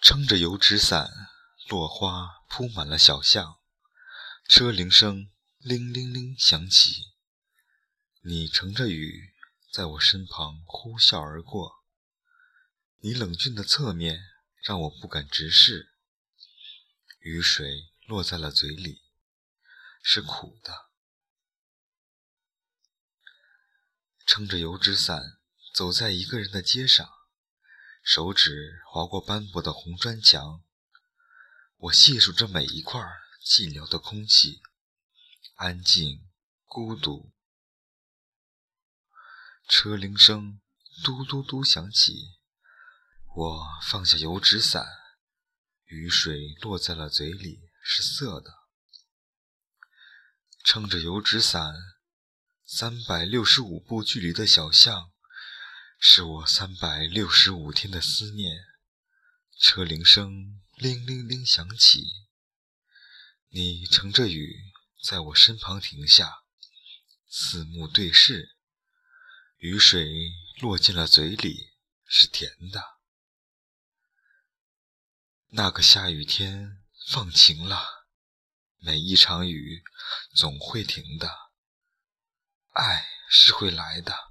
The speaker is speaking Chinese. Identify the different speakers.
Speaker 1: 撑着油纸伞，落花铺满了小巷，车铃声铃铃铃响起。你乘着雨，在我身旁呼啸而过。你冷峻的侧面让我不敢直视。雨水落在了嘴里，是苦的。撑着油纸伞，走在一个人的街上，手指划过斑驳的红砖墙。我细数着每一块寂寥的空气，安静、孤独。车铃声嘟嘟嘟响起，我放下油纸伞，雨水落在了嘴里，是涩的。撑着油纸伞。三百六十五步距离的小巷，是我三百六十五天的思念。车铃声铃铃铃响起，你乘着雨在我身旁停下，四目对视，雨水落进了嘴里，是甜的。那个下雨天放晴了，每一场雨总会停的。爱是会来的。